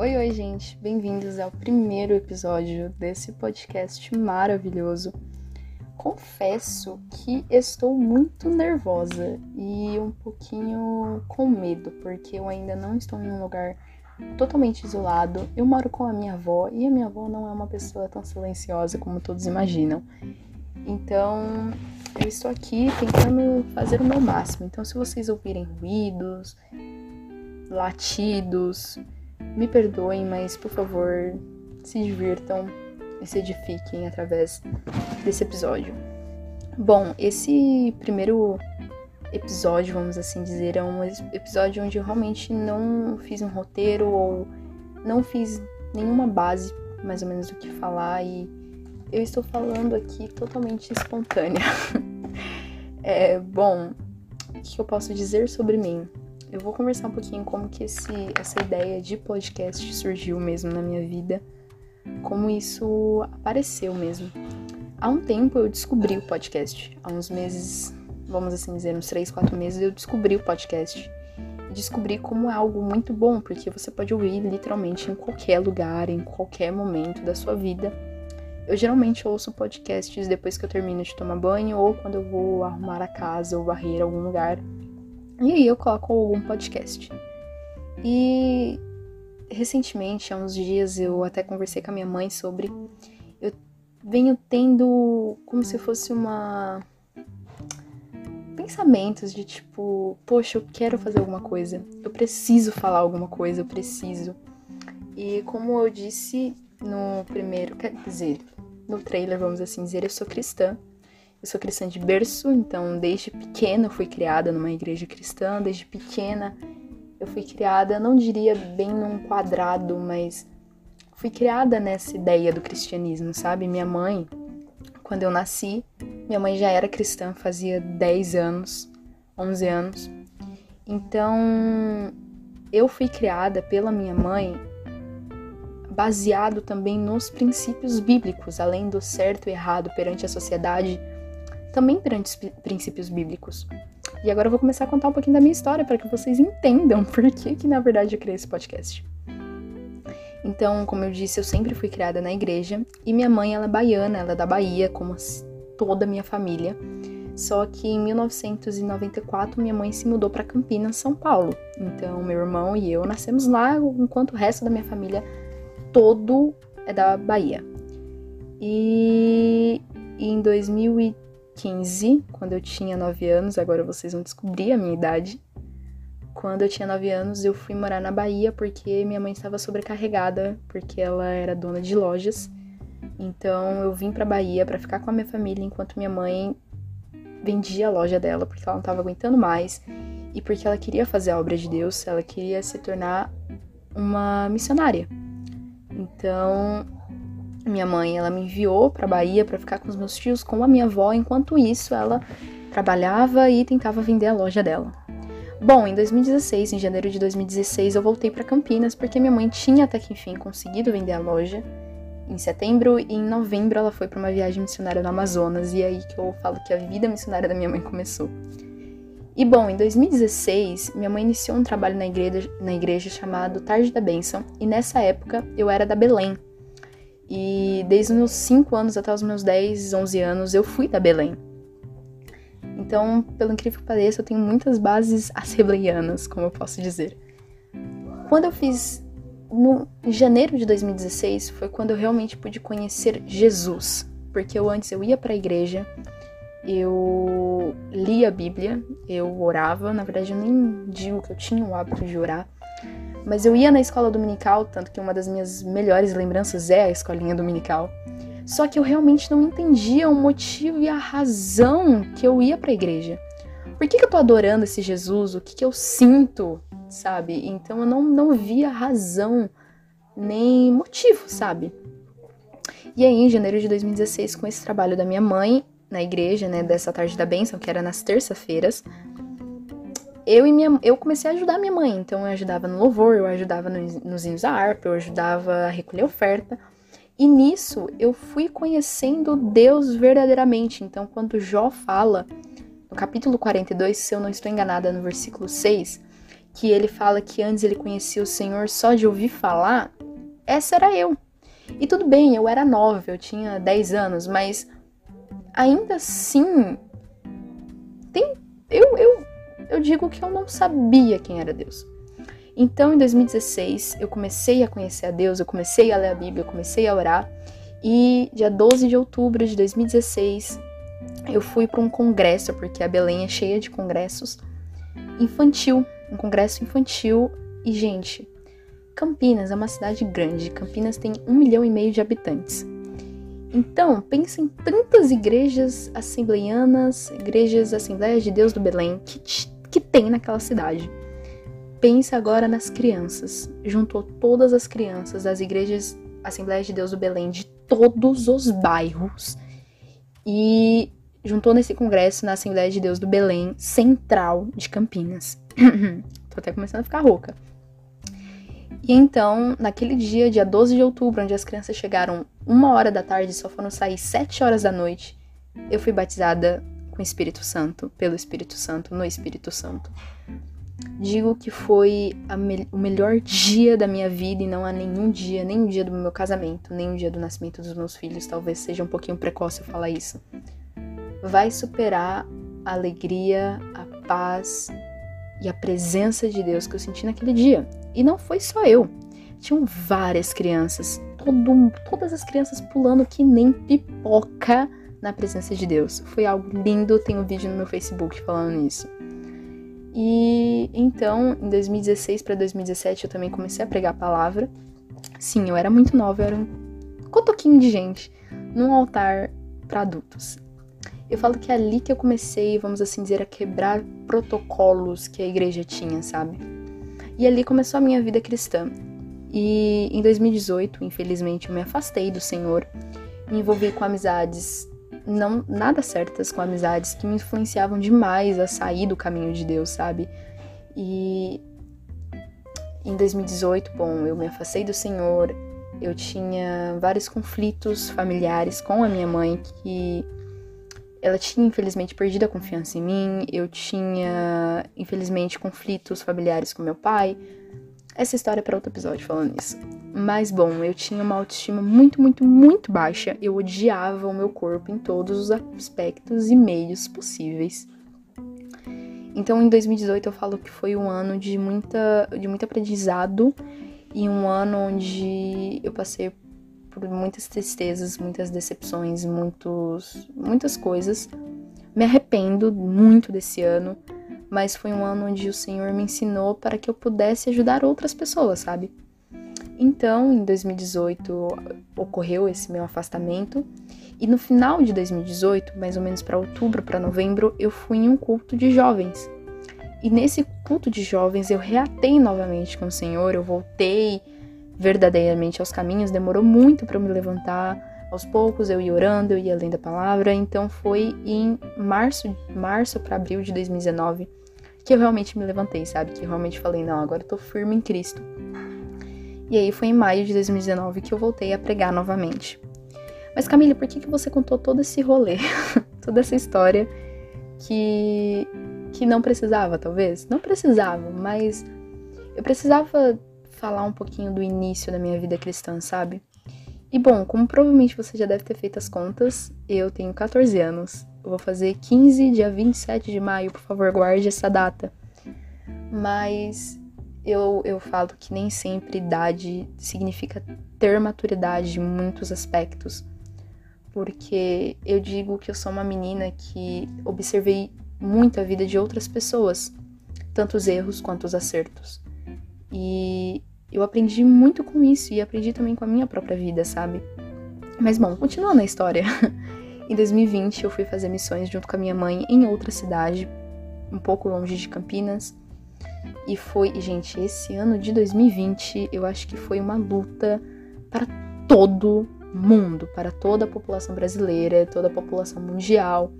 Oi, oi, gente. Bem-vindos ao primeiro episódio desse podcast maravilhoso. Confesso que estou muito nervosa e um pouquinho com medo, porque eu ainda não estou em um lugar totalmente isolado. Eu moro com a minha avó e a minha avó não é uma pessoa tão silenciosa como todos imaginam. Então, eu estou aqui tentando fazer o meu máximo. Então, se vocês ouvirem ruídos, latidos, me perdoem, mas por favor, se divirtam e se edifiquem através desse episódio. Bom, esse primeiro episódio, vamos assim dizer, é um episódio onde eu realmente não fiz um roteiro ou não fiz nenhuma base mais ou menos do que falar e eu estou falando aqui totalmente espontânea. é, bom, o que eu posso dizer sobre mim? Eu vou conversar um pouquinho como que esse, essa ideia de podcast surgiu mesmo na minha vida, como isso apareceu mesmo. Há um tempo eu descobri o podcast, há uns meses, vamos assim dizer, uns 3, 4 meses eu descobri o podcast. descobri como é algo muito bom, porque você pode ouvir literalmente em qualquer lugar, em qualquer momento da sua vida. Eu geralmente ouço podcasts depois que eu termino de tomar banho ou quando eu vou arrumar a casa ou varrer algum lugar. E aí eu coloco algum podcast. E recentemente, há uns dias, eu até conversei com a minha mãe sobre. Eu venho tendo como se fosse uma. Pensamentos de tipo, poxa, eu quero fazer alguma coisa, eu preciso falar alguma coisa, eu preciso. E como eu disse no primeiro, quer dizer, no trailer, vamos assim dizer, eu sou cristã. Eu sou cristã de berço, então desde pequena eu fui criada numa igreja cristã, desde pequena eu fui criada, não diria bem num quadrado, mas fui criada nessa ideia do cristianismo, sabe? Minha mãe, quando eu nasci, minha mãe já era cristã, fazia 10 anos, 11 anos. Então, eu fui criada pela minha mãe baseado também nos princípios bíblicos, além do certo e errado perante a sociedade também perante os princípios bíblicos. E agora eu vou começar a contar um pouquinho da minha história para que vocês entendam por que, que na verdade eu criei esse podcast. Então, como eu disse, eu sempre fui criada na igreja e minha mãe ela é baiana, ela é da Bahia, como toda a minha família. Só que em 1994 minha mãe se mudou para Campinas, São Paulo. Então, meu irmão e eu nascemos lá, enquanto o resto da minha família todo é da Bahia. E em 2000 15, quando eu tinha 9 anos, agora vocês vão descobrir a minha idade. Quando eu tinha 9 anos, eu fui morar na Bahia porque minha mãe estava sobrecarregada, porque ela era dona de lojas. Então eu vim para Bahia para ficar com a minha família enquanto minha mãe vendia a loja dela, porque ela não estava aguentando mais e porque ela queria fazer a obra de Deus, ela queria se tornar uma missionária. Então, minha mãe, ela me enviou para Bahia para ficar com os meus tios com a minha avó, enquanto isso ela trabalhava e tentava vender a loja dela. Bom, em 2016, em janeiro de 2016, eu voltei para Campinas porque minha mãe tinha até que enfim conseguido vender a loja. Em setembro e em novembro ela foi para uma viagem missionária no Amazonas e é aí que eu falo que a vida missionária da minha mãe começou. E bom, em 2016, minha mãe iniciou um trabalho na igreja, na igreja chamado Tarde da Bênção, e nessa época eu era da Belém, e desde os meus 5 anos até os meus 10, 11 anos, eu fui da Belém. Então, pelo incrível que pareça, eu tenho muitas bases assembleianas, como eu posso dizer. Quando eu fiz no janeiro de 2016 foi quando eu realmente pude conhecer Jesus, porque eu antes eu ia para a igreja, eu lia a Bíblia, eu orava, na verdade eu nem digo que eu tinha o hábito de orar, mas eu ia na escola dominical, tanto que uma das minhas melhores lembranças é a escolinha dominical. Só que eu realmente não entendia o motivo e a razão que eu ia para a igreja. Por que, que, eu tô adorando esse Jesus? O que, que eu sinto, sabe? Então eu não, não via razão nem motivo, sabe? E aí, em janeiro de 2016, com esse trabalho da minha mãe na igreja, né, dessa tarde da bênção, que era nas terças-feiras, eu e minha eu comecei a ajudar minha mãe. Então eu ajudava no louvor, eu ajudava nos, nos hinos da harpa, eu ajudava a recolher oferta. E nisso eu fui conhecendo Deus verdadeiramente. Então, quando Jó fala, no capítulo 42, se eu não estou enganada, no versículo 6, que ele fala que antes ele conhecia o Senhor só de ouvir falar, essa era eu. E tudo bem, eu era nova, eu tinha 10 anos, mas ainda assim, tem, eu, eu, eu digo que eu não sabia quem era Deus. Então, em 2016, eu comecei a conhecer a Deus, eu comecei a ler a Bíblia, eu comecei a orar. E dia 12 de outubro de 2016, eu fui para um congresso, porque a Belém é cheia de congressos infantil, um congresso infantil. E, gente, Campinas é uma cidade grande. Campinas tem um milhão e meio de habitantes. Então, pensa em tantas igrejas assembleianas, igrejas Assembleias de Deus do Belém que, que tem naquela cidade. Pensa agora nas crianças. Juntou todas as crianças das igrejas Assembleias de Deus do Belém de todos os bairros e juntou nesse congresso na Assembleia de Deus do Belém Central de Campinas. Tô até começando a ficar rouca. E então, naquele dia, dia 12 de outubro, onde as crianças chegaram uma hora da tarde e só foram sair sete horas da noite, eu fui batizada com o Espírito Santo, pelo Espírito Santo, no Espírito Santo. Digo que foi me o melhor dia da minha vida e não há nenhum dia, nem o dia do meu casamento, nem o dia do nascimento dos meus filhos. Talvez seja um pouquinho precoce eu falar isso. Vai superar a alegria, a paz e a presença de Deus que eu senti naquele dia. E não foi só eu. Tinham várias crianças, todo, todas as crianças pulando que nem pipoca na presença de Deus. Foi algo lindo, tem um vídeo no meu Facebook falando isso. E então, em 2016 para 2017, eu também comecei a pregar a palavra. Sim, eu era muito nova, eu era um cotoquinho de gente num altar para adultos. Eu falo que é ali que eu comecei, vamos assim dizer, a quebrar protocolos que a igreja tinha, sabe? E ali começou a minha vida cristã. E em 2018, infelizmente, eu me afastei do Senhor, me envolvi com amizades não nada certas, com amizades que me influenciavam demais a sair do caminho de Deus, sabe? E em 2018, bom, eu me afastei do Senhor, eu tinha vários conflitos familiares com a minha mãe que ela tinha infelizmente perdido a confiança em mim, eu tinha infelizmente conflitos familiares com meu pai. Essa história é para outro episódio falando isso. Mas bom, eu tinha uma autoestima muito, muito, muito baixa. Eu odiava o meu corpo em todos os aspectos e meios possíveis. Então, em 2018 eu falo que foi um ano de muita, de muito aprendizado e um ano onde eu passei por muitas tristezas, muitas decepções, muitos, muitas coisas. Me arrependo muito desse ano, mas foi um ano onde o Senhor me ensinou para que eu pudesse ajudar outras pessoas, sabe? Então, em 2018 ocorreu esse meu afastamento e no final de 2018, mais ou menos para outubro, para novembro, eu fui em um culto de jovens. E nesse culto de jovens eu reatei novamente com o Senhor, eu voltei verdadeiramente aos caminhos, demorou muito para eu me levantar. Aos poucos eu ia orando, eu ia lendo a palavra. Então foi em março, março para abril de 2019 que eu realmente me levantei, sabe? Que eu realmente falei, não, agora eu tô firme em Cristo. E aí foi em maio de 2019 que eu voltei a pregar novamente. Mas Camila, por que, que você contou todo esse rolê, toda essa história que que não precisava, talvez? Não precisava, mas eu precisava falar um pouquinho do início da minha vida cristã, sabe? E bom, como provavelmente você já deve ter feito as contas, eu tenho 14 anos. Eu vou fazer 15, dia 27 de maio, por favor, guarde essa data. Mas eu, eu falo que nem sempre idade significa ter maturidade em muitos aspectos. Porque eu digo que eu sou uma menina que observei muito a vida de outras pessoas, tanto os erros quanto os acertos. E eu aprendi muito com isso e aprendi também com a minha própria vida, sabe? Mas bom, continuando a história. em 2020 eu fui fazer missões junto com a minha mãe em outra cidade, um pouco longe de Campinas. E foi, gente, esse ano de 2020 eu acho que foi uma luta para todo mundo, para toda a população brasileira, toda a população mundial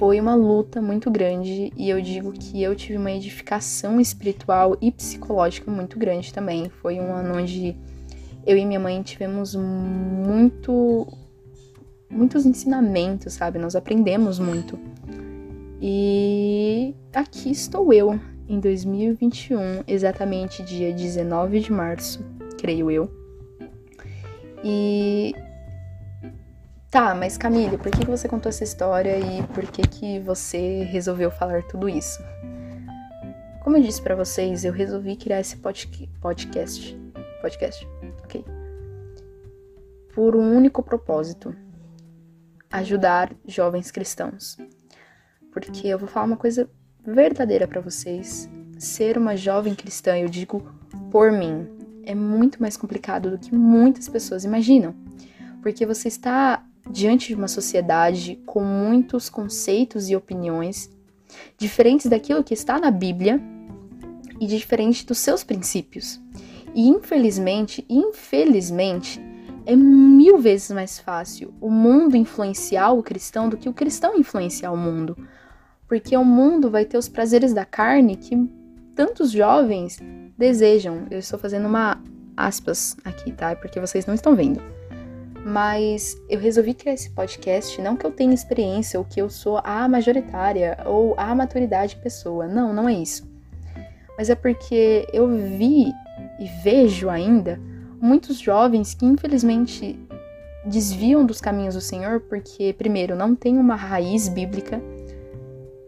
foi uma luta muito grande e eu digo que eu tive uma edificação espiritual e psicológica muito grande também. Foi um ano onde eu e minha mãe tivemos muito muitos ensinamentos, sabe? Nós aprendemos muito. E aqui estou eu em 2021, exatamente dia 19 de março, creio eu. E Tá, mas Camille, por que você contou essa história e por que que você resolveu falar tudo isso? Como eu disse para vocês, eu resolvi criar esse podcast. Podcast, ok. Por um único propósito: ajudar jovens cristãos. Porque eu vou falar uma coisa verdadeira para vocês. Ser uma jovem cristã, eu digo por mim, é muito mais complicado do que muitas pessoas imaginam. Porque você está diante de uma sociedade com muitos conceitos e opiniões diferentes daquilo que está na Bíblia e diferente dos seus princípios. E infelizmente, infelizmente, é mil vezes mais fácil o mundo influenciar o cristão do que o cristão influenciar o mundo. Porque o mundo vai ter os prazeres da carne que tantos jovens desejam. Eu estou fazendo uma aspas aqui, tá? Porque vocês não estão vendo. Mas eu resolvi criar esse podcast não que eu tenha experiência ou que eu sou a majoritária ou a maturidade pessoa. Não, não é isso. Mas é porque eu vi e vejo ainda muitos jovens que infelizmente desviam dos caminhos do Senhor porque, primeiro, não tem uma raiz bíblica,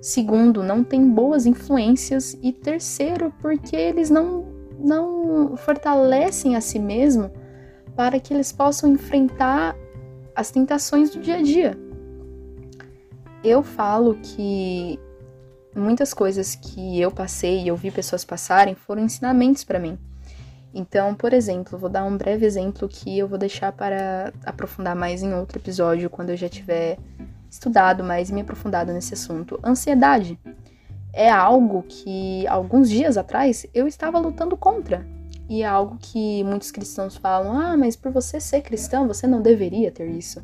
segundo, não tem boas influências e terceiro, porque eles não, não fortalecem a si mesmo para que eles possam enfrentar as tentações do dia a dia. Eu falo que muitas coisas que eu passei e eu vi pessoas passarem foram ensinamentos para mim. Então, por exemplo, vou dar um breve exemplo que eu vou deixar para aprofundar mais em outro episódio, quando eu já tiver estudado mais e me aprofundado nesse assunto. Ansiedade é algo que alguns dias atrás eu estava lutando contra. E é algo que muitos cristãos falam: ah, mas por você ser cristão, você não deveria ter isso.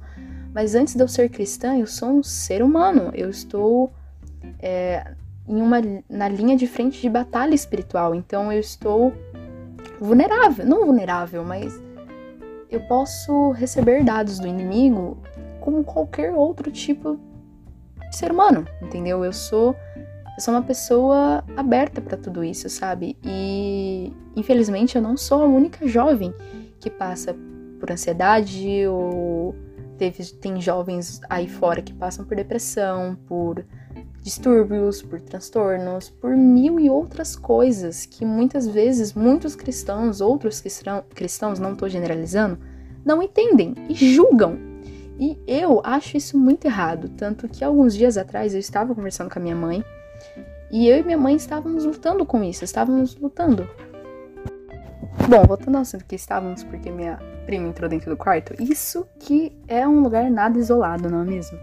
Mas antes de eu ser cristã, eu sou um ser humano. Eu estou é, em uma, na linha de frente de batalha espiritual. Então eu estou vulnerável. Não vulnerável, mas eu posso receber dados do inimigo como qualquer outro tipo de ser humano, entendeu? Eu sou eu sou uma pessoa aberta para tudo isso, sabe? E infelizmente eu não sou a única jovem que passa por ansiedade ou teve, tem jovens aí fora que passam por depressão, por distúrbios, por transtornos, por mil e outras coisas que muitas vezes muitos cristãos, outros cristãos, não estou generalizando, não entendem e julgam. E eu acho isso muito errado, tanto que alguns dias atrás eu estava conversando com a minha mãe e eu e minha mãe estávamos lutando com isso, estávamos lutando. Bom, voltando ao assunto que estávamos, porque minha prima entrou dentro do quarto, isso que é um lugar nada isolado, não é mesmo?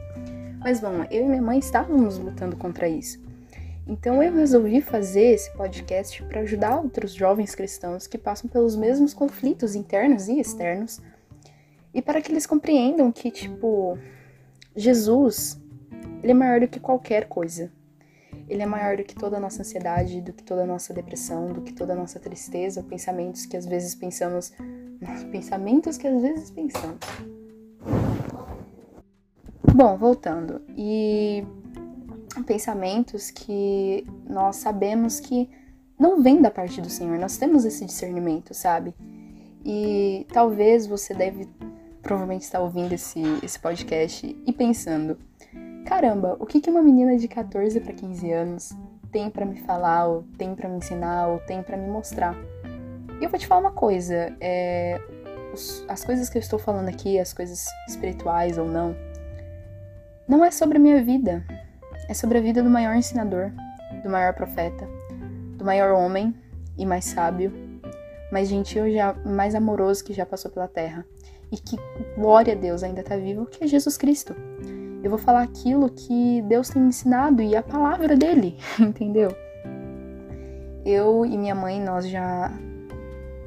Mas bom, eu e minha mãe estávamos lutando contra isso. Então eu resolvi fazer esse podcast para ajudar outros jovens cristãos que passam pelos mesmos conflitos internos e externos e para que eles compreendam que, tipo, Jesus, ele é maior do que qualquer coisa. Ele é maior do que toda a nossa ansiedade, do que toda a nossa depressão, do que toda a nossa tristeza, pensamentos que às vezes pensamos, pensamentos que às vezes pensamos. Bom, voltando. E pensamentos que nós sabemos que não vem da parte do Senhor. Nós temos esse discernimento, sabe? E talvez você deve provavelmente estar ouvindo esse, esse podcast e pensando: caramba, o que, que uma menina de 14 para 15 anos tem para me falar, ou tem para me ensinar, ou tem para me mostrar? E eu vou te falar uma coisa: é, as coisas que eu estou falando aqui, as coisas espirituais ou não, não é sobre a minha vida, é sobre a vida do maior ensinador, do maior profeta, do maior homem e mais sábio, mais gentil e mais amoroso que já passou pela terra. E que, glória a Deus, ainda está vivo, que é Jesus Cristo. Eu vou falar aquilo que Deus tem me ensinado e a palavra dele, entendeu? Eu e minha mãe, nós já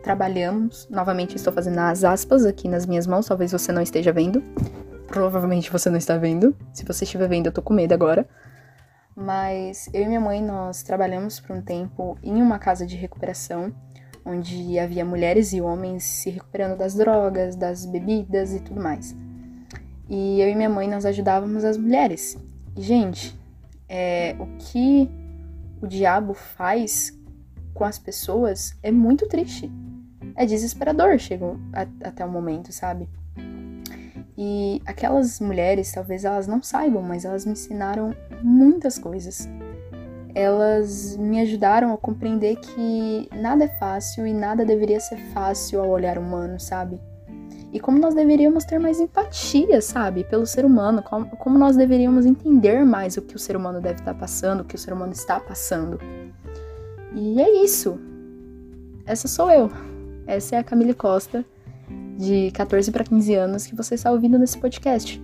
trabalhamos. Novamente, estou fazendo as aspas aqui nas minhas mãos, talvez você não esteja vendo. Provavelmente você não está vendo. Se você estiver vendo, eu tô com medo agora. Mas eu e minha mãe, nós trabalhamos por um tempo em uma casa de recuperação, onde havia mulheres e homens se recuperando das drogas, das bebidas e tudo mais. E eu e minha mãe nós ajudávamos as mulheres. E, gente, é, o que o diabo faz com as pessoas é muito triste. É desesperador, chega até o momento, sabe? E aquelas mulheres, talvez elas não saibam, mas elas me ensinaram muitas coisas. Elas me ajudaram a compreender que nada é fácil e nada deveria ser fácil ao olhar humano, sabe? E como nós deveríamos ter mais empatia, sabe, pelo ser humano, como, nós deveríamos entender mais o que o ser humano deve estar passando, o que o ser humano está passando. E é isso. Essa sou eu. Essa é a Camille Costa, de 14 para 15 anos, que você está ouvindo nesse podcast.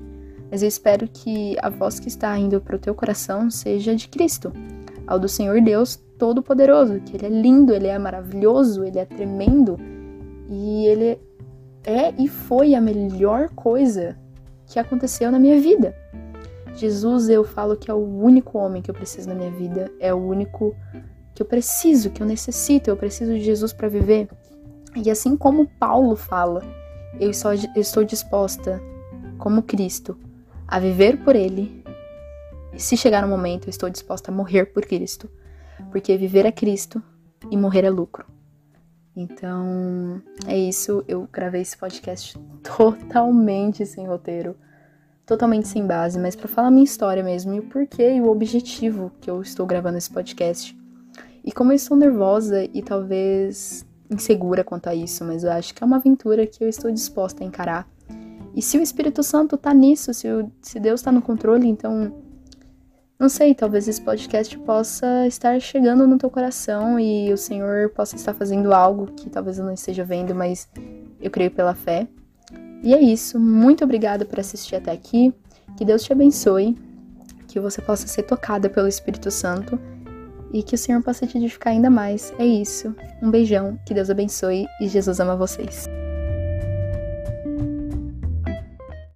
Mas eu espero que a voz que está indo para o teu coração seja de Cristo, ao do Senhor Deus Todo-Poderoso, que Ele é lindo, Ele é maravilhoso, Ele é tremendo e Ele é e foi a melhor coisa que aconteceu na minha vida. Jesus, eu falo que é o único homem que eu preciso na minha vida, é o único que eu preciso, que eu necessito, eu preciso de Jesus para viver. E assim como Paulo fala, eu, só, estou disposta, como Cristo, a viver por Ele. Se chegar um momento, eu estou disposta a morrer por Cristo, porque viver é Cristo e morrer é lucro. Então, é isso. Eu gravei esse podcast totalmente sem roteiro, totalmente sem base, mas para falar minha história mesmo e o porquê e o objetivo que eu estou gravando esse podcast. E como eu estou nervosa e talvez insegura quanto a isso, mas eu acho que é uma aventura que eu estou disposta a encarar. E se o Espírito Santo tá nisso, se, o, se Deus tá no controle, então não sei, talvez esse podcast possa estar chegando no teu coração e o Senhor possa estar fazendo algo que talvez eu não esteja vendo, mas eu creio pela fé. E é isso. Muito obrigada por assistir até aqui. Que Deus te abençoe. Que você possa ser tocada pelo Espírito Santo e que o Senhor possa te edificar ainda mais. É isso. Um beijão. Que Deus abençoe e Jesus ama vocês.